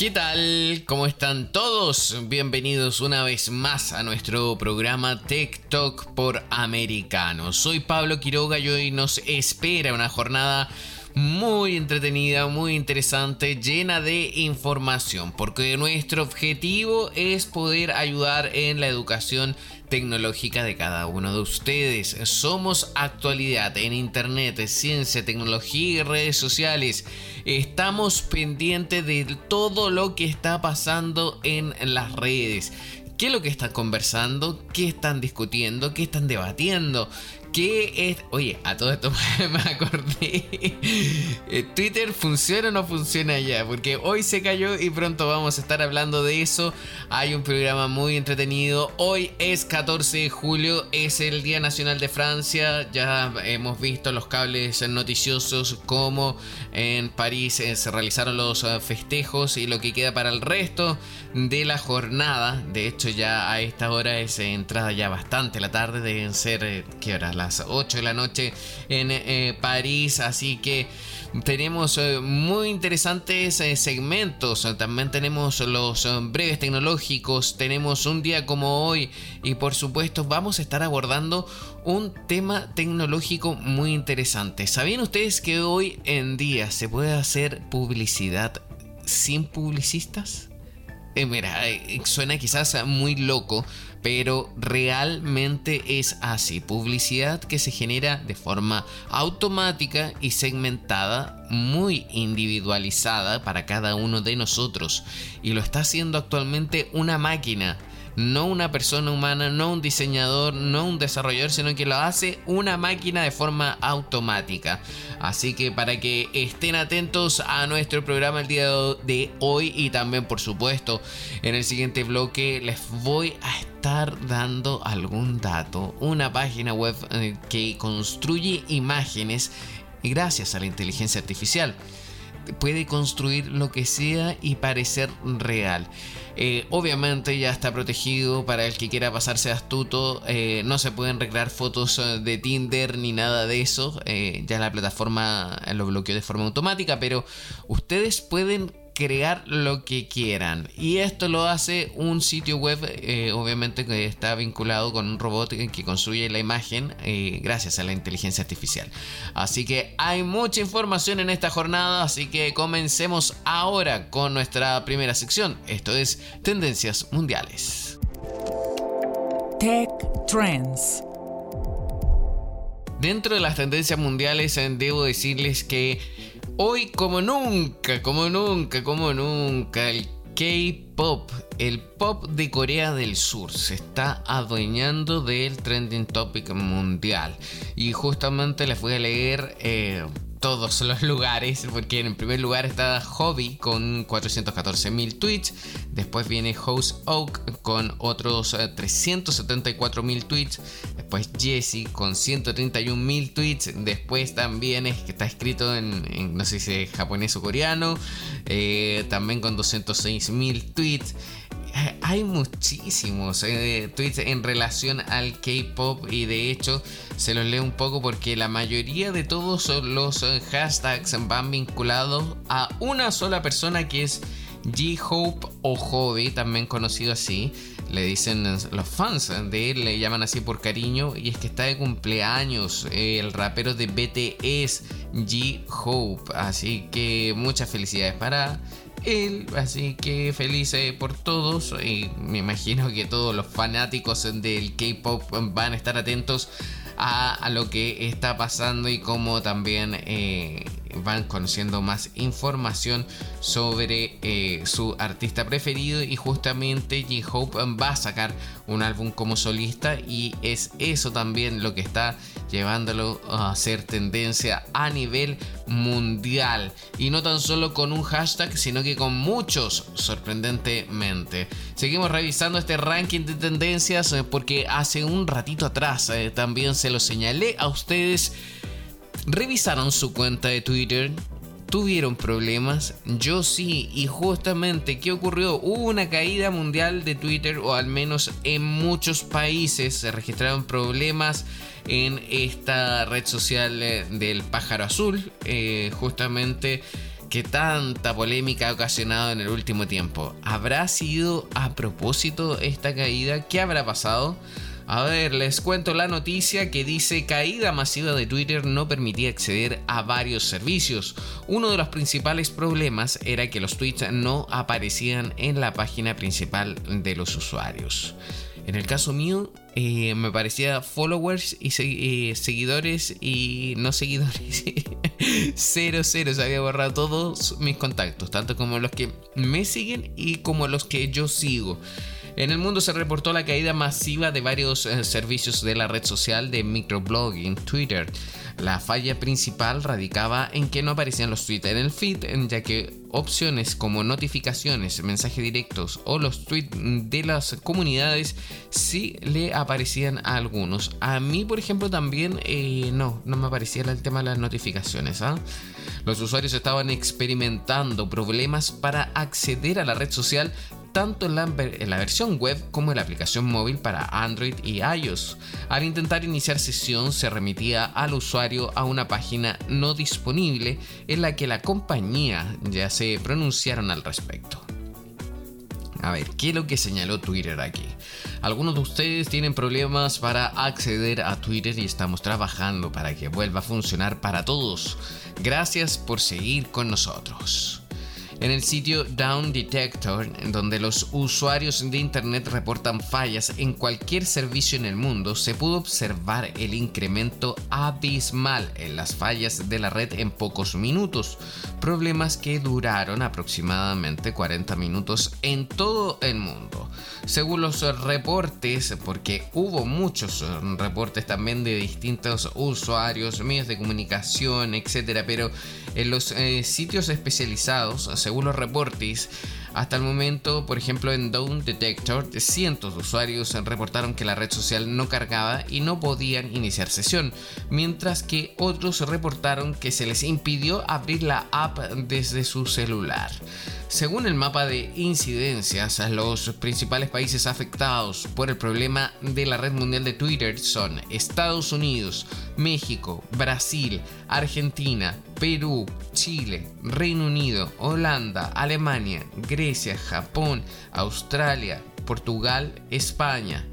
¿Qué tal? ¿Cómo están todos? Bienvenidos una vez más a nuestro programa Tech Talk por Americano. Soy Pablo Quiroga y hoy nos espera una jornada muy entretenida, muy interesante, llena de información, porque nuestro objetivo es poder ayudar en la educación tecnológica de cada uno de ustedes. Somos actualidad en Internet, ciencia, tecnología y redes sociales. Estamos pendientes de todo lo que está pasando en las redes. ¿Qué es lo que están conversando? ¿Qué están discutiendo? ¿Qué están debatiendo? ¿Qué es? Oye, a todo esto me acordé. Eh, ¿Twitter funciona o no funciona ya? Porque hoy se cayó y pronto vamos a estar hablando de eso. Hay un programa muy entretenido. Hoy es 14 de julio, es el Día Nacional de Francia. Ya hemos visto los cables noticiosos como en París eh, se realizaron los eh, festejos y lo que queda para el resto de la jornada. De hecho, ya a esta hora es entrada ya bastante la tarde. Deben ser, ¿qué hora? Las 8 de la noche en eh, París. Así que tenemos eh, muy interesantes eh, segmentos. También tenemos los breves tecnológicos. Tenemos un día como hoy. Y por supuesto vamos a estar abordando un tema tecnológico muy interesante. ¿Sabían ustedes que hoy en día se puede hacer publicidad sin publicistas? mira, suena quizás muy loco, pero realmente es así. Publicidad que se genera de forma automática y segmentada, muy individualizada para cada uno de nosotros. Y lo está haciendo actualmente una máquina no una persona humana, no un diseñador, no un desarrollador, sino que lo hace una máquina de forma automática. Así que para que estén atentos a nuestro programa el día de hoy y también por supuesto en el siguiente bloque les voy a estar dando algún dato, una página web eh, que construye imágenes gracias a la inteligencia artificial puede construir lo que sea y parecer real. Eh, obviamente ya está protegido para el que quiera pasarse astuto. Eh, no se pueden recrear fotos eh, de Tinder ni nada de eso. ya la plataforma lo bloqueó de forma automática. Pero ustedes pueden crear lo que quieran. Y esto lo hace un sitio web, eh, obviamente que está vinculado con un robot que construye la imagen eh, gracias a la inteligencia artificial. Así que hay mucha información en esta jornada, así que comencemos ahora con nuestra primera sección. Esto es Tendencias Mundiales. Tech Trends. Dentro de las tendencias mundiales eh, debo decirles que Hoy como nunca, como nunca, como nunca, el K-Pop, el pop de Corea del Sur, se está adueñando del trending topic mundial. Y justamente les voy a leer... Eh, todos los lugares, porque en primer lugar está Hobby con 414.000 tweets, después viene House Oak con otros 374.000 eh, tweets, después Jesse con 131.000 tweets, después también que está escrito en, no sé si es japonés o coreano, eh, también con 206.000 tweets hay muchísimos eh, tweets en relación al K-pop y de hecho se los leo un poco porque la mayoría de todos los eh, hashtags van vinculados a una sola persona que es J-Hope o Jove, también conocido así, le dicen los fans de él, le llaman así por cariño, y es que está de cumpleaños el rapero de BTS, J-Hope, así que muchas felicidades para él, así que feliz por todos y me imagino que todos los fanáticos del K-Pop van a estar atentos a, lo que está pasando y cómo también eh, van conociendo más información sobre eh, su artista preferido. Y justamente J-Hope va a sacar un álbum como solista y es eso también lo que está llevándolo a ser tendencia a nivel mundial. Y no tan solo con un hashtag sino que con muchos sorprendentemente. Seguimos revisando este ranking de tendencias eh, porque hace un ratito atrás eh, también se lo señalé a ustedes. Revisaron su cuenta de Twitter tuvieron problemas? Yo sí, y justamente, ¿qué ocurrió? Hubo una caída mundial de Twitter, o al menos en muchos países se registraron problemas en esta red social eh, del pájaro azul, eh, justamente que tanta polémica ha ocasionado en el último tiempo. ¿Habrá sido a propósito esta caída? ¿Qué habrá pasado? A ver, les cuento la noticia que dice caída masiva de Twitter no permitía acceder a varios servicios. Uno de los principales problemas era que los tweets no aparecían en la página principal de los usuarios. En el caso mío, eh, me parecía followers y eh, seguidores y no seguidores. cero, cero. Se había borrado todos mis contactos, tanto como los que me siguen y como los que yo sigo. En el mundo se reportó la caída masiva de varios eh, servicios de la red social de microblogging, Twitter. La falla principal radicaba en que no aparecían los tweets en el feed, ya que opciones como notificaciones, mensajes directos o los tweets de las comunidades sí le aparecían a algunos. A mí, por ejemplo, también eh, no, no me aparecía el tema de las notificaciones. ¿ah? Los usuarios estaban experimentando problemas para acceder a la red social tanto en la, versión web como en la aplicación móvil para Android y iOS. Al intentar iniciar sesión se remitía al usuario a una página no disponible en la que la compañía ya se pronunciaron al respecto. A ver, ¿qué es lo que señaló Twitter aquí? Algunos de ustedes tienen problemas para acceder a Twitter y estamos trabajando para que vuelva a funcionar para todos. Gracias por seguir con nosotros. En el sitio Down Detector, donde los usuarios de Internet reportan fallas en cualquier servicio en el mundo, se pudo observar el incremento abismal en las fallas de la red en pocos minutos, problemas que duraron aproximadamente 40 minutos en todo el mundo. Según los reportes, porque hubo muchos reportes también de distintos usuarios, medios de comunicación, etcétera, pero en los eh, sitios especializados, según los reportes, hasta el momento, por ejemplo, en Down Detector, cientos de usuarios reportaron que la red social no cargaba y no podían iniciar sesión, mientras que otros reportaron que se les impidió abrir la app desde su celular. Según el mapa de incidencias, los principales países afectados por el problema de la red mundial de Twitter son Estados Unidos, México, Brasil, Argentina, Perú, Chile, Reino Unido, Holanda, Alemania, Grecia, Japón, Australia, Portugal, España.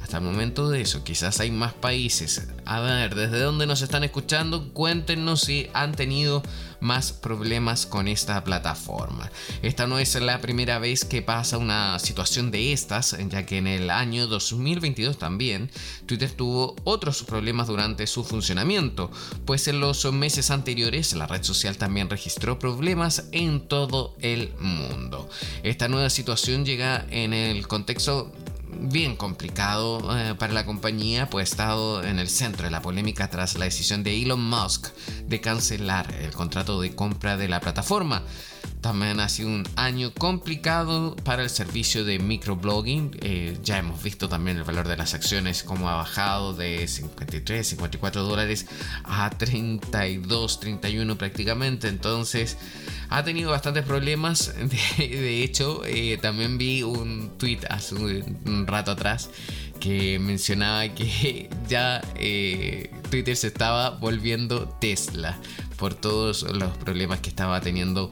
Hasta el momento de eso, quizás hay más países. A ver, ¿desde dónde nos están escuchando? Cuéntenos si han tenido más problemas con esta plataforma. Esta no es la primera vez que pasa una situación de estas, ya que en el año 2022 también Twitter tuvo otros problemas durante su funcionamiento, pues en los meses anteriores la red social también registró problemas en todo el mundo. Esta nueva situación llega en el contexto bien complicado eh, para la compañía, pues ha estado en el centro de la polémica tras la decisión de Elon Musk de cancelar el contrato de compra de la plataforma. También ha sido un año complicado para el servicio de microblogging. Eh, ya hemos visto también el valor de las acciones como ha bajado de 53, 54 dólares a 32, 31 prácticamente. Entonces ha tenido bastantes problemas. De, hecho, eh, también vi un tweet hace un rato atrás que mencionaba que ya eh, Twitter se estaba volviendo Tesla por todos los problemas que estaba teniendo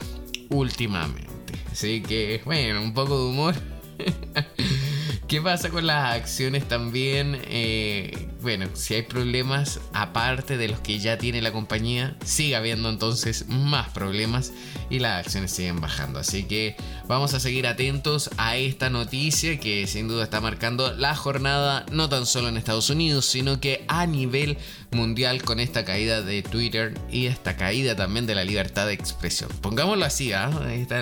últimamente. Así que, bueno, un poco de humor. ¿Qué pasa con las acciones también? Eh, bueno, si hay problemas aparte de los que ya tiene la compañía, sigue habiendo entonces más problemas y las acciones siguen bajando. Así que vamos a seguir atentos a esta noticia que sin duda está marcando la jornada no tan solo en Estados Unidos, sino que a nivel mundial con esta caída de Twitter y esta caída también de la libertad de expresión. Pongámoslo así, ¿ah?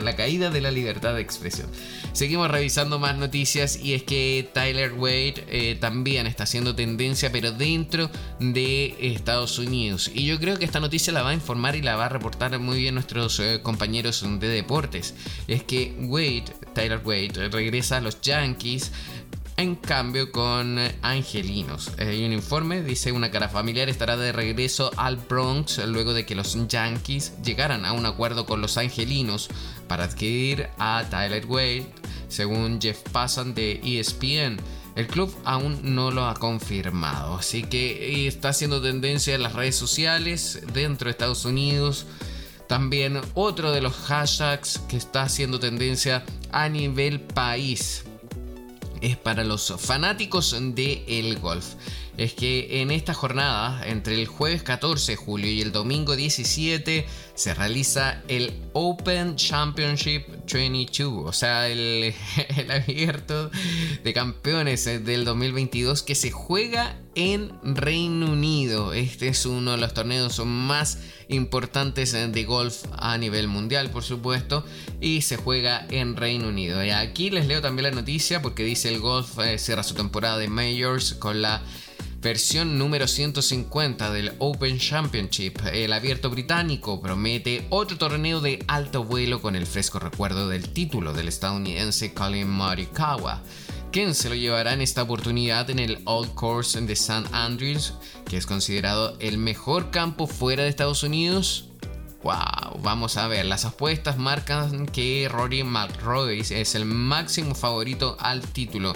la caída de la libertad de expresión. Seguimos revisando más noticias y es que Tyler Wade eh, también está haciendo tendencia, pero dentro de Estados Unidos. Y yo creo que esta noticia la va a informar y la va a reportar muy bien nuestros eh, compañeros de deportes. Es que Wade, Tyler Wade, regresa a los Yankees en cambio, con Angelinos. Hay un informe, dice una cara familiar estará de regreso al Bronx luego de que los Yankees llegaran a un acuerdo con los Angelinos para adquirir a Tyler Wade, según Jeff Passan de ESPN. El club aún no lo ha confirmado, así que está haciendo tendencia en las redes sociales dentro de Estados Unidos. También otro de los hashtags que está haciendo tendencia a nivel país es para los fanáticos del el golf. Es que en esta jornada, entre el jueves 14 de julio y el domingo 17, se realiza el Open Championship 22, o sea, el, el abierto de campeones del 2022 que se juega en Reino Unido. Este es uno de los torneos más importantes de golf a nivel mundial, por supuesto, y se juega en Reino Unido. Y aquí les leo también la noticia porque dice el golf eh, cierra su temporada de Majors con la versión número 150 del Open Championship. El abierto británico promete otro torneo de alto vuelo con el fresco recuerdo del título del estadounidense Colin Morikawa. quien se lo llevará en esta oportunidad en el Old Course de St. Andrews, que es considerado el mejor campo fuera de Estados Unidos Wow, vamos a ver, las apuestas marcan que Rory McRoy es el máximo favorito al título.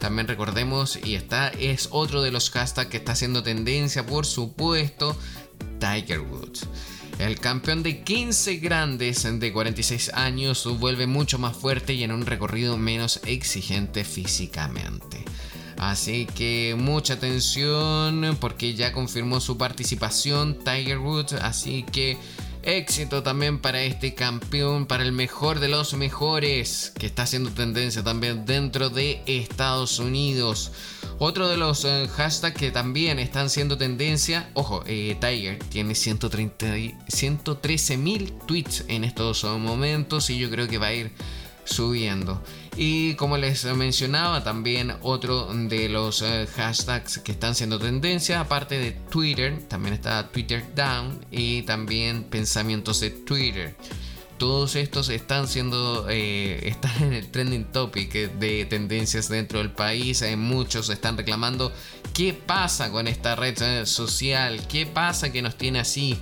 También recordemos, y esta es otro de los hashtags que está haciendo tendencia, por supuesto, Tiger Woods. El campeón de 15 grandes de 46 años vuelve mucho más fuerte y en un recorrido menos exigente físicamente. Así que mucha atención porque ya confirmó su participación Tiger Woods. Así que Éxito también para este campeón, para el mejor de los mejores, que está haciendo tendencia también dentro de Estados Unidos. Otro de los eh, hashtags que también están siendo tendencia, ojo, eh, Tiger tiene 113 mil tweets en estos momentos y yo creo que va a ir subiendo. Y como les mencionaba, también otro de los eh, hashtags que están siendo tendencia, aparte de Twitter, también está Twitter Down y también pensamientos de Twitter. Todos estos están siendo, eh, están en el trending topic de tendencias dentro del país. Hay muchos están reclamando qué pasa con esta red eh, social, qué pasa que nos tiene así.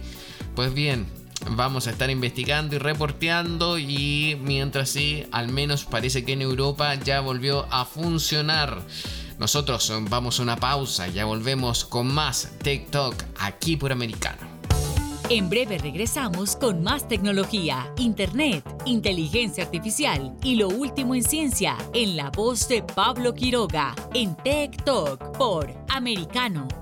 Pues bien, vamos a estar investigando y reporteando y mientras sí, al menos parece que en Europa ya volvió a funcionar. Nosotros vamos a una pausa, ya volvemos con más TikTok aquí por Americano. En breve regresamos con más tecnología, internet, inteligencia artificial y lo último en ciencia en la voz de Pablo Quiroga en Talk por Americano.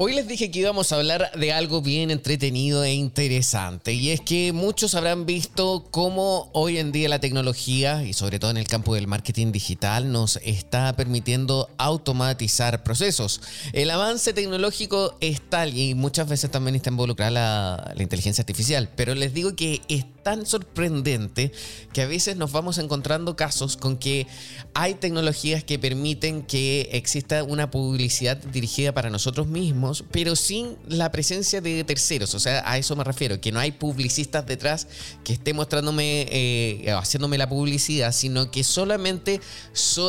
Hoy les dije que íbamos a hablar de algo bien entretenido e interesante y es que muchos habrán visto cómo hoy en día la tecnología y sobre todo en el campo del marketing digital nos está permitiendo automatizar procesos. El avance tecnológico es tal y muchas veces también está involucrada la, la inteligencia artificial, pero les digo que es tan sorprendente que a veces nos vamos encontrando casos con que hay tecnologías que permiten que exista una publicidad dirigida para nosotros mismos pero sin la presencia de terceros. O sea, a eso me refiero, que no hay publicistas detrás que esté mostrándome, eh, haciéndome la publicidad, sino que solamente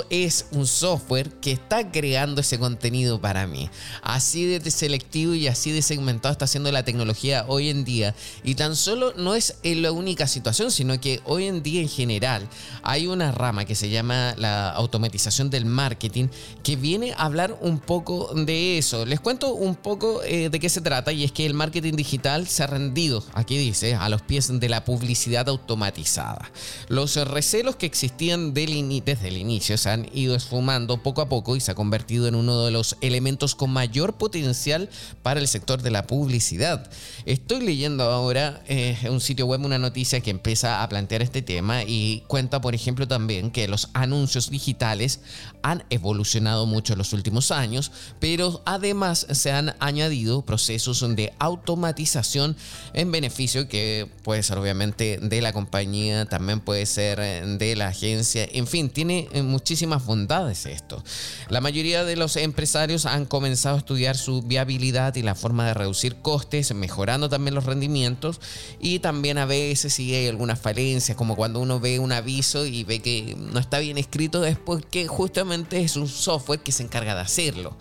es un software que está creando ese contenido para mí. Así de selectivo y así de segmentado está haciendo la tecnología hoy en día. Y tan solo no es la única situación, sino que hoy en día en general hay una rama que se llama la automatización del marketing que viene a hablar un poco de eso. Les cuento un poco eh, de qué se trata y es que el marketing digital se ha rendido, aquí dice, a los pies de la publicidad automatizada. Los recelos que existían desde el inicio se han ido esfumando poco a poco y se ha convertido en uno de los elementos con mayor potencial para el sector de la publicidad. Estoy leyendo ahora eh, un sitio web una noticia que empieza a plantear este tema y cuenta, por ejemplo, también que los anuncios digitales han evolucionado mucho en los últimos años, pero además se han añadido procesos de automatización en beneficio que puede ser obviamente de la compañía, también puede ser eh, de la agencia, en fin, tiene eh, muchísimas bondades esto. La mayoría de los empresarios han comenzado a estudiar su viabilidad y la forma de reducir costes, mejorando también los rendimientos y también a veces si hay algunas falencias, como cuando uno ve un aviso y ve que no está bien escrito, es porque justamente es un software que se encarga de hacerlo.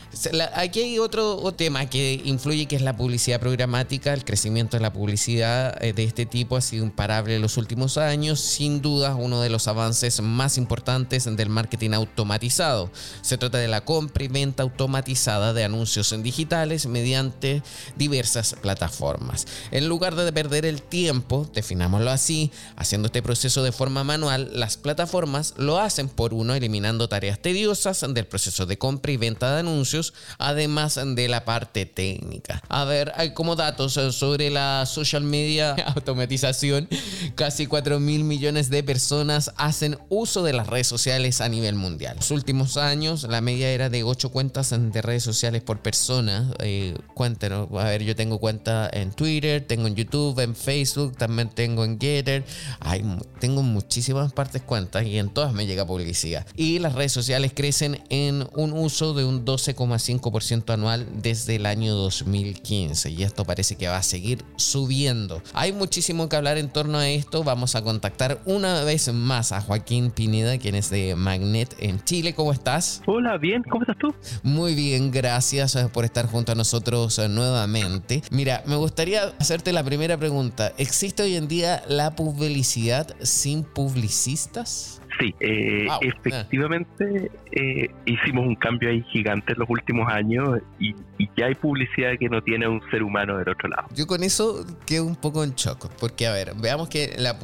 Aquí hay otro, tema que influye, que es la publicidad programática. El crecimiento de la publicidad eh, de este tipo ha sido imparable en los últimos años. Sin duda, uno de los avances más importantes del marketing automatizado. Se trata de la compra y venta automatizada de anuncios en digitales mediante diversas plataformas. En lugar de perder el tiempo, definámoslo así, haciendo este proceso de forma manual, las plataformas lo hacen por uno, eliminando tareas tediosas del proceso de compra y venta de anuncios, además de la parte técnica. A ver, hay como datos eh, sobre la social media automatización. Casi 4 mil millones de personas hacen uso de las redes sociales a nivel mundial. En los últimos años, la media era de 8 cuentas de redes sociales por persona. Eh, a ver, yo tengo cuenta en Twitter, tengo en YouTube, en Facebook, también tengo en Getter. Hay, tengo muchísimas partes cuentas y en todas me llega publicidad. Y las redes sociales crecen en un uso de un 12,5% anual desde desde el año 2015 y esto parece que va a seguir subiendo. Hay muchísimo que hablar en torno a esto vamos a contactar una vez más a Joaquín Pineda, quien es de Magnet en Chile. ¿Cómo estás? Hola, bien, ¿cómo estás tú? Muy bien, gracias eh, por estar junto a nosotros eh, nuevamente. Mira, me gustaría hacerte la primera pregunta. ¿Existe hoy en día la publicidad sin publicistas? Sí, eh, efectivamente eh, hicimos un cambio ahí gigante en los últimos años y, ya hay publicidad que no tiene un ser humano del otro lado. Yo con eso quedo un poco en shock, porque a ver, veamos que la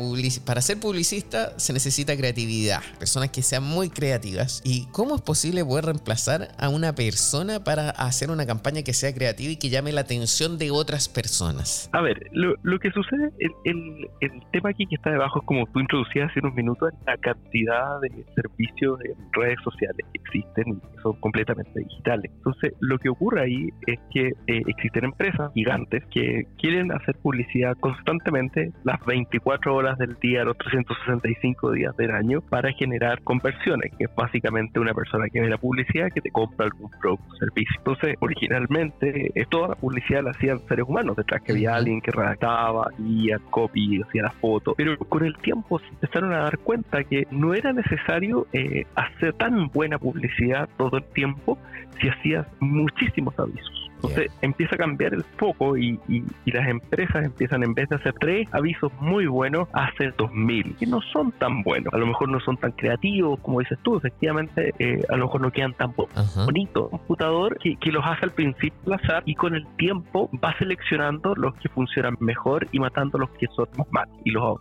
para ser publicista se necesita creatividad, personas que sean muy creativas. ¿Y cómo es posible poder reemplazar a una persona para hacer una campaña que sea creativa y que llame la atención de otras personas? A ver, lo, que sucede, el, el, el tema aquí que está debajo es como tú introducías hace unos minutos, la cantidad de servicios en redes sociales que existen y son completamente digitales. Entonces, lo que ocurre ahí es que eh, existen empresas gigantes que quieren hacer publicidad constantemente las 24 horas del día, los 365 días del año para generar conversiones, que es básicamente una persona que ve la publicidad que te compra algún producto o servicio. Entonces, originalmente, eh, toda la publicidad la hacían seres humanos, detrás que había alguien que redactaba, y copy, hacía la foto, pero con el tiempo se empezaron a dar cuenta que no era necesario eh, hacer tan buena publicidad todo el tiempo si hacías muchísimos avisos. Entonces empieza a cambiar el foco y, las empresas empiezan, en vez de hacer tres avisos muy buenos, a hacer dos mil, que no son tan buenos. A lo mejor no son tan creativos, como dices tú, efectivamente, eh, a lo mejor no quedan tan bonitos. Un computador que, los hace al principio azar y con el tiempo va seleccionando los que funcionan mejor y matando los que son más mal y los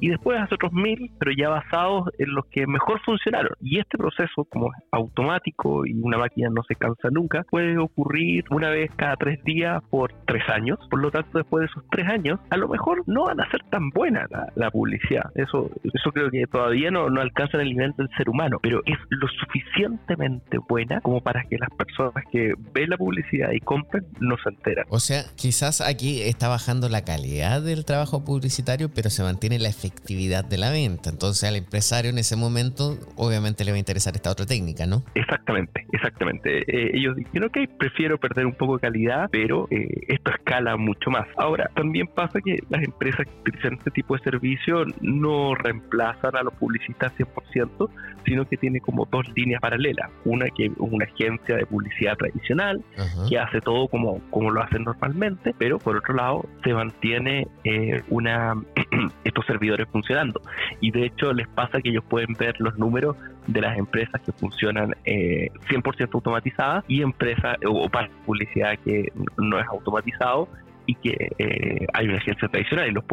Y después hace otros mil, pero ya basados en los que mejor funcionaron. Y este proceso, como es automático y una máquina no se cansa nunca, puede ocurrir una vez cada tres días por tres años. Por lo tanto, después de esos tres años, a lo mejor no van a ser tan buena la, publicidad. Eso, eso creo que todavía no, no alcanza el nivel del ser humano, pero es lo suficientemente buena como para que las personas que ven la publicidad y compren no se enteran. O sea, quizás aquí está bajando la calidad del trabajo publicitario, pero se mantiene la efectividad de la venta. Entonces al empresario en ese momento obviamente le va a interesar esta otra técnica, ¿no? Exactamente, exactamente. Eh, ellos dicen, ok, prefiero perder un poco de calidad, pero eh, esto escala mucho más. Ahora, también pasa que las empresas que utilizan este tipo de servicio no reemplazan a los publicistas 100%, sino que tiene como dos líneas paralelas. Una que es una agencia de publicidad tradicional, que hace todo como, como lo hacen normalmente, pero por otro lado se mantiene eh, una estos servidores funcionando. Y de hecho les pasa que ellos pueden ver los números de las empresas que funcionan eh, 100% automatizadas y empresas o para publicidad que no es automatizado y que eh, hay una agencia tradicional. Y los,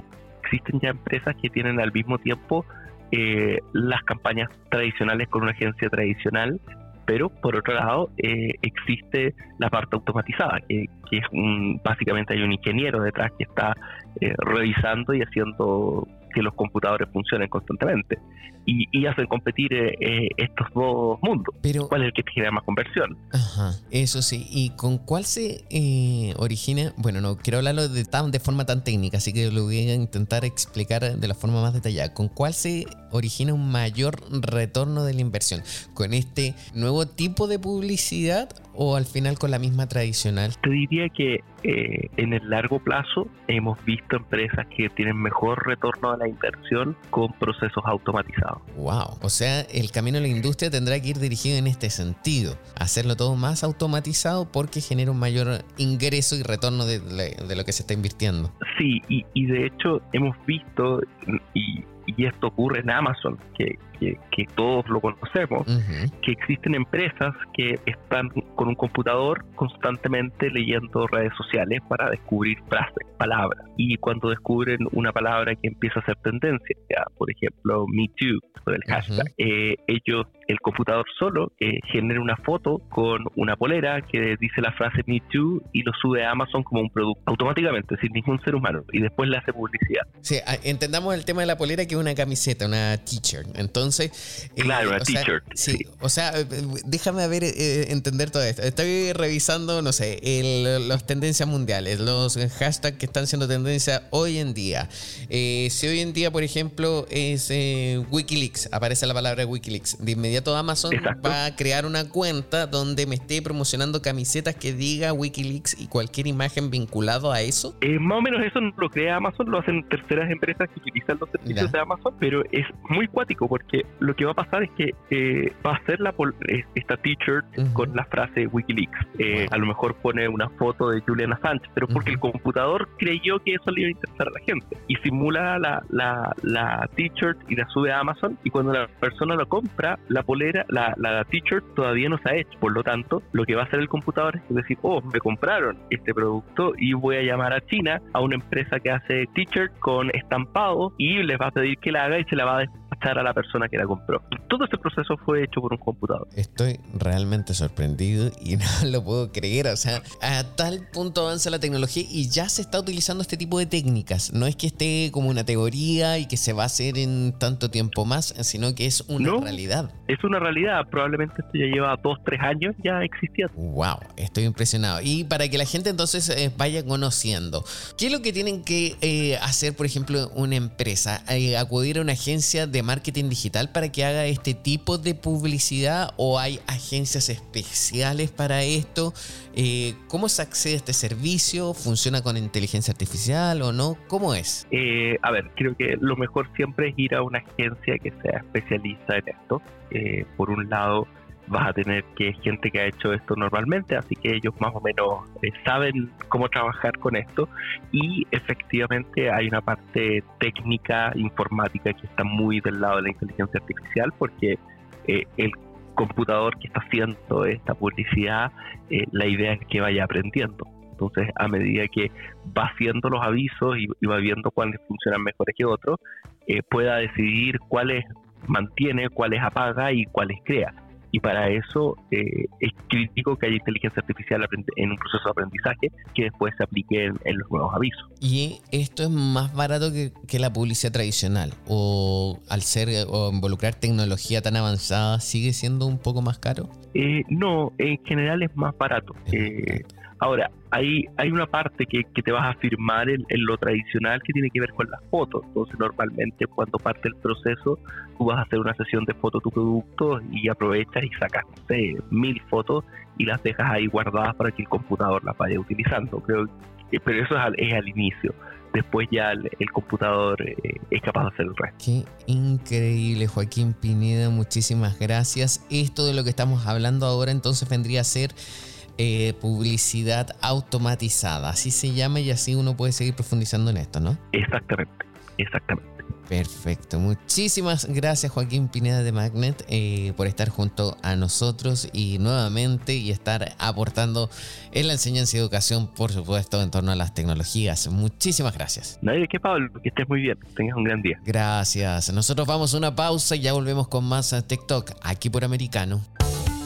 existen ya empresas que tienen al mismo tiempo eh, las campañas tradicionales con una agencia tradicional, pero por otro lado eh, existe la parte automatizada, que, es un, básicamente hay un ingeniero detrás que está revisando y haciendo que los computadores funcionen constantemente y, hacen competir eh, eh, estos dos mundos. Pero, ¿Cuál es el que genera más conversión? Ajá, eso sí. ¿Y con cuál se eh, origina? Bueno, no quiero hablarlo de, tan, de forma tan técnica, así que lo voy a intentar explicar de la forma más detallada. ¿Con cuál se origina un mayor retorno de la inversión? ¿Con este nuevo tipo de publicidad o al final con la misma tradicional? Te diría que en el largo plazo hemos visto empresas que tienen mejor retorno a la inversión con procesos automatizados. Wow, o sea, el camino de la industria tendrá que ir dirigido en este sentido, hacerlo todo más automatizado porque genera un mayor ingreso y retorno de, lo que se está invirtiendo. Sí, y, y de hecho hemos visto, y y esto ocurre en Amazon, que, que, todos lo conocemos, que existen empresas que están con un computador constantemente leyendo redes sociales para descubrir frases, palabras. Y cuando descubren una palabra que empieza a ser tendencia, por ejemplo, Me Too, por el hashtag, eh, ellos, el computador solo, eh, genera una foto con una polera que dice la frase Me Too y lo sube a Amazon como un producto automáticamente, sin ningún ser humano, y después le hace publicidad. Sí, entendamos el tema de la polera que que una camiseta, una t-shirt. Entonces. Eh, claro, una t-shirt. Sí, o sea, déjame ver, entender todo esto. Estoy revisando, no sé, las tendencias mundiales, los hashtags que están siendo tendencia hoy en día. si hoy en día, por ejemplo, es Wikileaks, aparece la palabra Wikileaks, de inmediato Amazon va a crear una cuenta donde me esté promocionando camisetas que diga Wikileaks y cualquier imagen vinculado a eso. Eh, más o menos eso no lo crea Amazon, lo hacen terceras empresas que utilizan los servicios de Amazon, pero es muy cuático porque lo que va a pasar es que eh, va a ser la esta t-shirt con la frase Wikileaks. Eh, a lo mejor pone una foto de Julian Assange, pero porque el computador creyó que eso le iba a interesar a la gente y simula la, la, la t-shirt y la sube a Amazon y cuando la persona lo compra, la polera, la, la t-shirt todavía no se ha hecho. Por lo tanto, lo que va a hacer el computador es decir, oh, me compraron este producto y voy a llamar a China, a una empresa que hace t-shirt con estampado y les va a pedir que la haga y se la va a a la persona que la compró. Todo ese proceso fue hecho por un computador. Estoy realmente sorprendido y no lo puedo creer. O sea, a tal punto avanza la tecnología y ya se está utilizando este tipo de técnicas. No es que esté como una teoría y que se va a hacer en tanto tiempo más, sino que es una realidad. Es una realidad. Probablemente esto ya lleva dos, tres años ya existía. Wow, estoy impresionado. Y para que la gente entonces eh, vaya conociendo, ¿qué es lo que tienen que eh, hacer, por ejemplo, una empresa? Eh, acudir a una agencia de marketing digital para que haga este tipo de publicidad o hay agencias especiales para esto? Eh, ¿Cómo se accede a este servicio? ¿Funciona con inteligencia artificial o no? ¿Cómo es? Eh, a ver, creo que lo mejor siempre es ir a una agencia que sea especialista en esto. Eh, por un lado, vas a tener que gente que ha hecho esto normalmente, así que ellos más o menos eh, saben cómo trabajar con esto y efectivamente hay una parte técnica, informática que está muy del lado de la inteligencia artificial porque eh, el computador que está haciendo esta publicidad, eh, la idea es que vaya aprendiendo. Entonces, a medida que va haciendo los avisos y, va viendo cuáles funcionan mejores que otros, pueda decidir cuáles mantiene, cuáles apaga y cuáles crea y para eso eh, es crítico que haya inteligencia artificial en un proceso de aprendizaje que después se aplique en, los nuevos avisos. ¿Y esto es más barato que, la publicidad tradicional? ¿O al ser o involucrar tecnología tan avanzada sigue siendo un poco más caro? Eh, no, en general es más barato. Eh, ahora, hay, hay una parte que, te vas a firmar en, lo tradicional que tiene que ver con las fotos. Entonces, normalmente cuando parte el proceso, tú vas a hacer una sesión de fotos de tu producto y aprovechas y sacas, sé, mil fotos y las dejas ahí guardadas para que el computador las vaya utilizando. Creo que, pero eso es al, es al inicio. Después ya el, computador eh, es capaz de hacer el resto. Qué increíble, Joaquín Pineda. Muchísimas gracias. Esto de lo que estamos hablando ahora entonces vendría a ser eh, publicidad automatizada. Así se llama y así uno puede seguir profundizando en esto, ¿no? Exactamente, exactamente. Perfecto. Muchísimas gracias Joaquín Pineda de Magnet eh, por estar junto a nosotros y nuevamente y estar aportando en la enseñanza y educación, por supuesto, en torno a las tecnologías. Muchísimas gracias. Nadie que Pablo, que estés muy bien. Tengas un gran día. Gracias. Nosotros vamos a una pausa y ya volvemos con más TikTok aquí por Americano.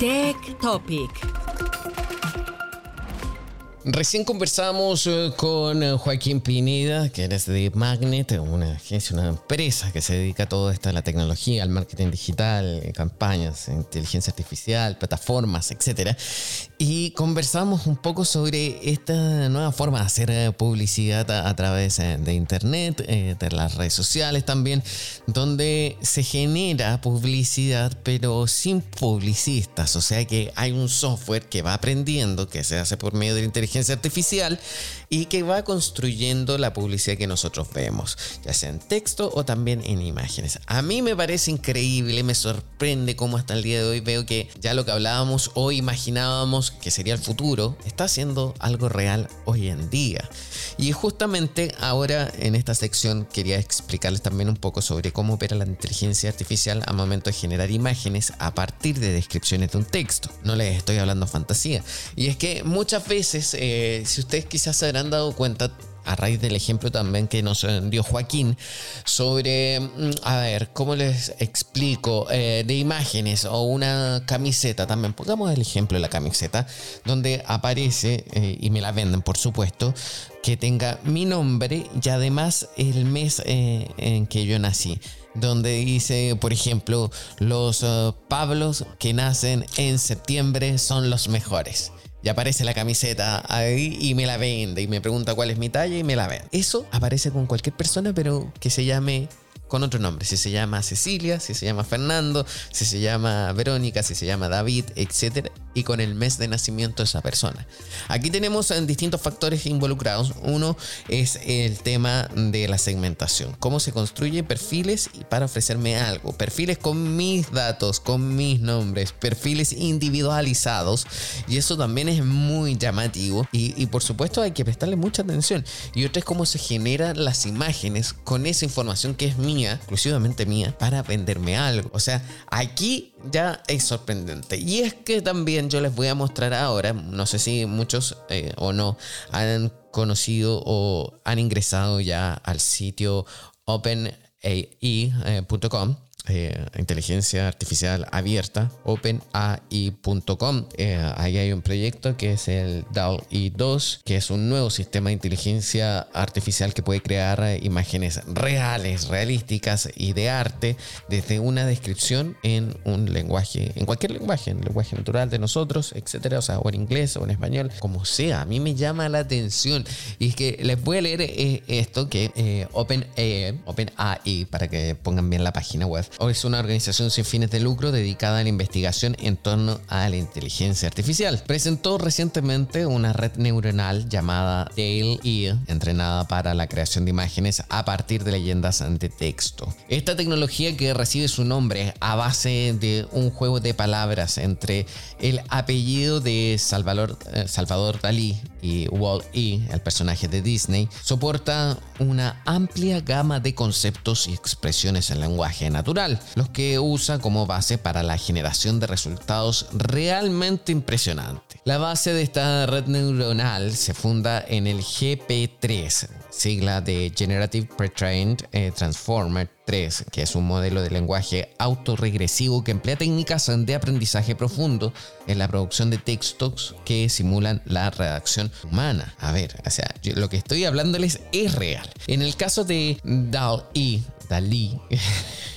Tech Topic. Recién conversamos eh, con eh, Joaquín Pineda, que es de Magnet, una agencia, una empresa que se dedica a todo esto, a la tecnología, al marketing digital, campañas, inteligencia artificial, plataformas, etc. Y conversamos un poco sobre esta nueva forma de hacer eh, publicidad a, través eh, de Internet, eh, de las redes sociales también, donde se genera publicidad pero sin publicistas. O sea que hay un software que va aprendiendo, que se hace por medio de la inteligencia artificial y que va construyendo la publicidad que nosotros vemos, ya sea en texto o también en imágenes. A mí me parece increíble, me sorprende cómo hasta el día de hoy veo que ya lo que hablábamos o imaginábamos que sería el futuro, está siendo algo real hoy en día. Y justamente ahora en esta sección quería explicarles también un poco sobre cómo opera la inteligencia artificial a momento de generar imágenes a partir de descripciones de un texto. No les estoy hablando fantasía. Y es que muchas veces, eh, si ustedes quizás se habrán dado cuenta, a raíz del ejemplo también que nos dio Joaquín sobre, mm, a ver, ¿cómo les explico? Eh, de imágenes o una camiseta también. Pongamos el ejemplo de la camiseta, donde aparece, eh, y me la venden por supuesto, que tenga mi nombre y además el mes en que yo nací donde dice, por ejemplo, los Pablos que nacen en septiembre son los mejores. Y aparece la camiseta ahí y me la vende y me pregunta cuál es mi talla y me la vende. Eso aparece con cualquier persona, pero que se llame con otro nombre, si se llama Cecilia, si se llama Fernando, si se llama Verónica, si se llama David, etc. Y con el mes de nacimiento de esa persona. Aquí tenemos eh, distintos factores involucrados. Uno es el tema de la segmentación. Cómo se construyen perfiles para ofrecerme algo. Perfiles con mis datos, con mis nombres, perfiles individualizados. Y eso también es muy llamativo. Y, y por supuesto hay que prestarle mucha atención. Y otra es cómo se generan las imágenes con esa información que es mía exclusivamente mía, para venderme algo. O sea, aquí ya es sorprendente. Y es que también yo les voy a mostrar ahora, no sé si muchos eh, o no han conocido o han ingresado ya al sitio openai.com eh, inteligencia artificial abierta, openai.com. Eh, ahí hay un proyecto que es el DAL-E 2, que es un nuevo sistema de inteligencia artificial que puede crear eh, imágenes reales, realísticas y de arte desde una descripción en un lenguaje, en cualquier lenguaje, en el lenguaje natural de nosotros, etcétera, o sea, o en inglés o en español, como sea. A mí me llama la atención y es que les voy a leer esto que OpenAI, OpenAI, para que pongan bien la página web es una organización sin fines de lucro dedicada a la investigación en torno a la inteligencia artificial. Presentó recientemente una red neuronal llamada Dale-E, entrenada para la creación de imágenes a partir de leyendas de texto. Esta tecnología que recibe su nombre a base de un juego de palabras entre el apellido de Salvador, eh, Salvador Dalí y Wall-E, el personaje de Disney, soporta una amplia gama de conceptos y expresiones en lenguaje natural, los que usa como base para la generación de resultados realmente impresionantes. La base de esta red neuronal se funda en el GP3, sigla de Generative Pre-trained eh, Transformer 3, que es un modelo de lenguaje autorregresivo que emplea técnicas de aprendizaje profundo en la producción de textos que simulan la redacción humana. A ver, o sea, lo que estoy hablándoles es real. En el caso de DAL-E, Dalí,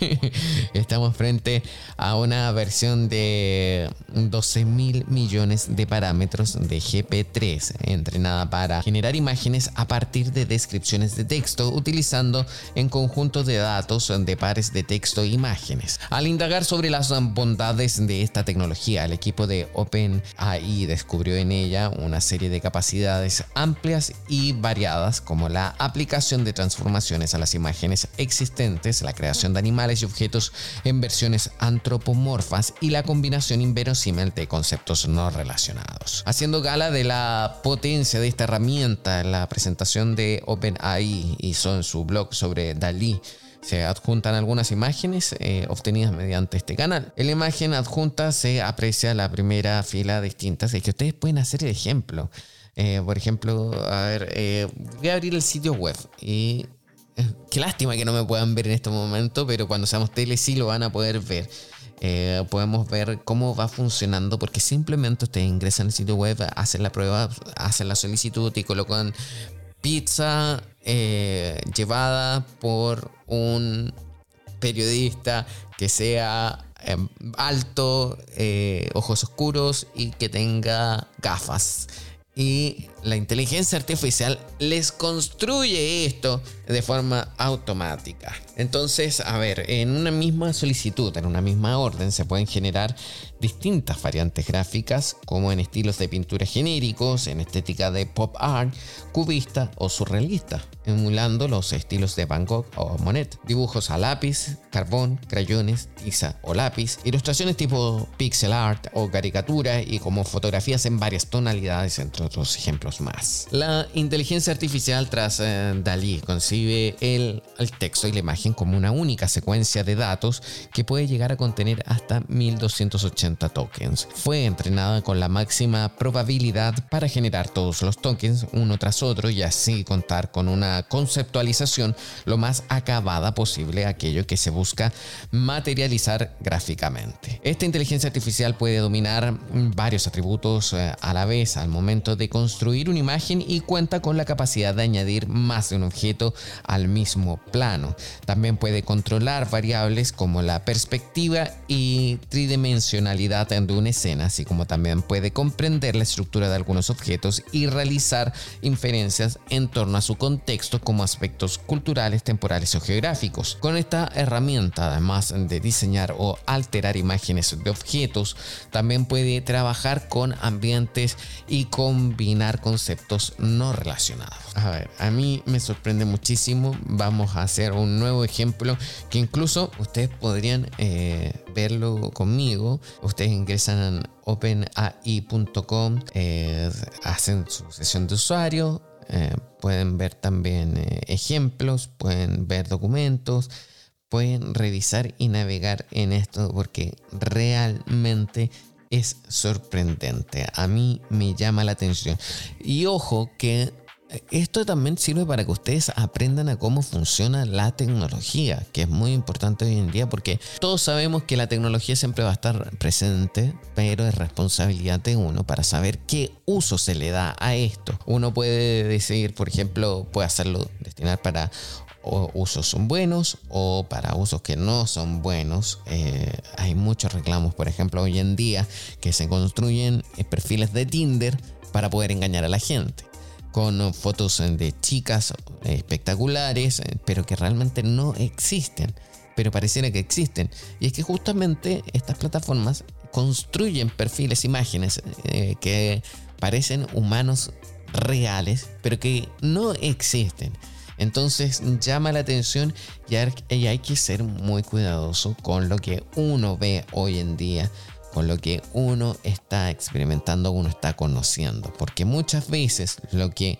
estamos frente a una versión de 12 mil millones de parámetros de GP3, entrenada para generar imágenes a partir de descripciones de texto, utilizando en conjunto de datos de pares de texto e imágenes. Al indagar sobre las bondades de esta tecnología, el equipo de OpenAI descubrió en ella una serie de capacidades amplias y variadas, como la aplicación de transformaciones a las imágenes existentes la creación de animales y objetos en versiones antropomorfas y la combinación inverosímil de conceptos no relacionados. Haciendo gala de la potencia de esta herramienta, la presentación de OpenAI hizo en su blog sobre Dalí se adjuntan algunas imágenes eh, obtenidas mediante este canal. En la imagen adjunta se aprecia la primera fila distinta, de que ustedes pueden hacer el ejemplo. Eh, por ejemplo, a ver, eh, voy a abrir el sitio web y Qué lástima que no me puedan ver en este momento, pero cuando seamos tele sí lo van a poder ver. Podemos ver cómo va funcionando porque simplemente ustedes ingresan al sitio web, hacen la prueba, hacen la solicitud y colocan pizza eh, llevada por un periodista que sea em, alto, eh, ojos oscuros y que tenga gafas la inteligencia artificial les construye esto de forma automática. Entonces, a ver, en una misma solicitud, en una misma orden, se pueden generar distintas variantes gráficas, como en estilos de pintura genéricos, en estética de pop art, cubista o surrealista, emulando los estilos de Van Gogh o Monet. Dibujos a lápiz, carbón, crayones, tiza o lápiz, ilustraciones tipo pixel art o caricatura y como fotografías en varias tonalidades, entre otros ejemplos más. La inteligencia artificial tras eh, Dalí concibe el, el texto y la imagen como una única secuencia de datos que puede llegar a contener hasta 1280 tokens. Fue entrenada con la máxima probabilidad para generar todos los tokens uno tras otro y así contar con una conceptualización lo más acabada posible aquello que se busca materializar gráficamente. Esta inteligencia artificial puede dominar varios atributos eh, a la vez al momento de construir una imagen y cuenta con la capacidad de añadir más de un objeto al mismo plano. También puede controlar variables como la perspectiva y tridimensionalidad de una escena, así como también puede comprender la estructura de algunos objetos y realizar inferencias en torno a su contexto como aspectos culturales, temporales o geográficos. Con esta herramienta, además de diseñar o alterar imágenes de objetos, también puede trabajar con ambientes y combinar conceptos no relacionados. A ver, a mí me sorprende muchísimo. Vamos a hacer un nuevo ejemplo que incluso ustedes podrían eh, verlo conmigo ustedes ingresan en openai.com, eh, hacen su sesión de usuario, eh, pueden ver también ejemplos, pueden ver documentos, pueden revisar y navegar en esto porque realmente es sorprendente. A mí me llama la atención. Y ojo que esto también sirve para que ustedes aprendan a cómo funciona la tecnología, que es muy importante hoy en día porque todos sabemos que la tecnología siempre va a estar presente, pero es responsabilidad de uno para saber qué uso se le da a esto. Uno puede decidir, por ejemplo, puede hacerlo destinar para usos son buenos o para usos que no son buenos. Eh, hay muchos reclamos, por ejemplo, hoy en día que se construyen eh, perfiles de Tinder para poder engañar a la gente con fotos de chicas espectaculares, pero que realmente no existen. pero pareciera que existen. Y es que justamente estas plataformas construyen perfiles, imágenes eh, que parecen humanos reales, pero que no existen. Entonces llama la atención y hay que ser muy cuidadoso con lo que uno ve hoy en día, con lo que uno está experimentando, uno está conociendo. Porque muchas veces lo que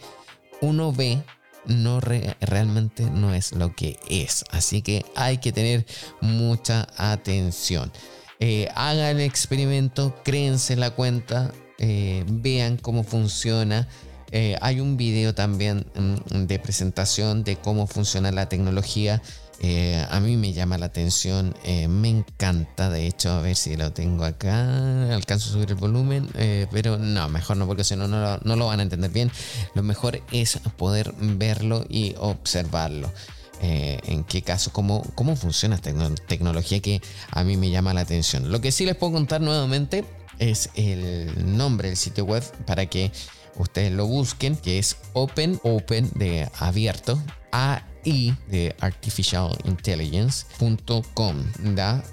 uno ve no realmente no es lo que es. Así que hay que tener mucha atención. Eh, hagan el experimento, créense la cuenta, eh, vean cómo funciona. Eh, hay un video también mm, de presentación de cómo funciona la tecnología. Eh, a mí me llama la atención, eh, me encanta, de hecho, a ver si lo tengo acá, alcanzo a subir el volumen, pero no, mejor no, porque si no, no, lo van a entender bien. Lo mejor es poder verlo y observarlo. en qué caso, cómo, cómo funciona esta tecnología que a mí me llama la atención. Lo que sí les puedo contar nuevamente es el nombre del sitio web para que ustedes lo busquen, que es Open, Open de abierto, AI de Artificial Intelligence.com.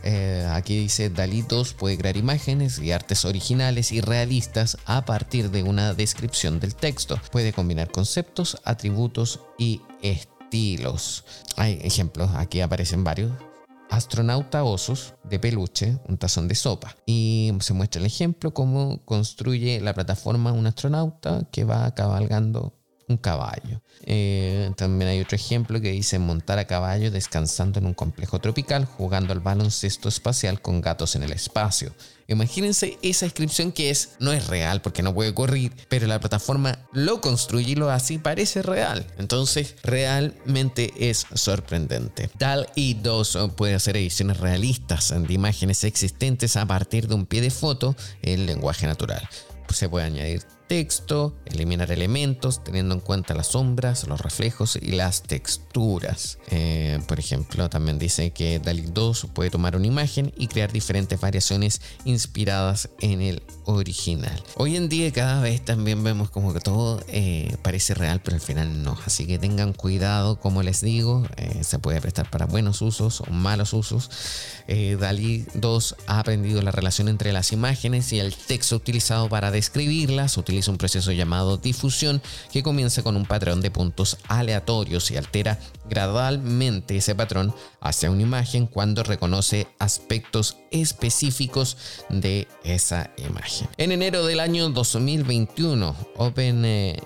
Eh, aquí dice Dalí 2 puede crear imágenes y artes originales y realistas a partir de una descripción del texto. Puede combinar conceptos, atributos y estilos. Hay ejemplos, aquí aparecen varios astronauta osos de peluche, un tazón de sopa. Y se muestra el ejemplo cómo construye la plataforma un astronauta que va cabalgando un caballo. Eh, también hay otro ejemplo que dice montar a caballo descansando en un complejo tropical, jugando al baloncesto espacial con gatos en el espacio. Imagínense esa inscripción que es, no es real porque no puede correr, pero la plataforma lo construye y lo hace y parece real. Entonces, realmente es sorprendente. DAL-E 2 puede hacer ediciones realistas de imágenes existentes a partir de un pie de foto en lenguaje natural. Se puede añadir texto, eliminar elementos teniendo en cuenta las sombras, los reflejos y las texturas. Eh, por ejemplo, también dice que DALI 2 puede tomar una imagen y crear diferentes variaciones inspiradas en el original. Hoy en día cada vez también vemos como que todo eh, parece real, pero al final no. Así que tengan cuidado, como les digo, eh, se puede prestar para buenos usos o malos usos. DALI 2 ha aprendido la relación entre las imágenes y el texto utilizado para describirlas, un proceso llamado difusión que comienza con un patrón de puntos aleatorios y altera gradualmente ese patrón hacia una imagen cuando reconoce aspectos específicos de esa imagen. En enero del año 2021, OpenAI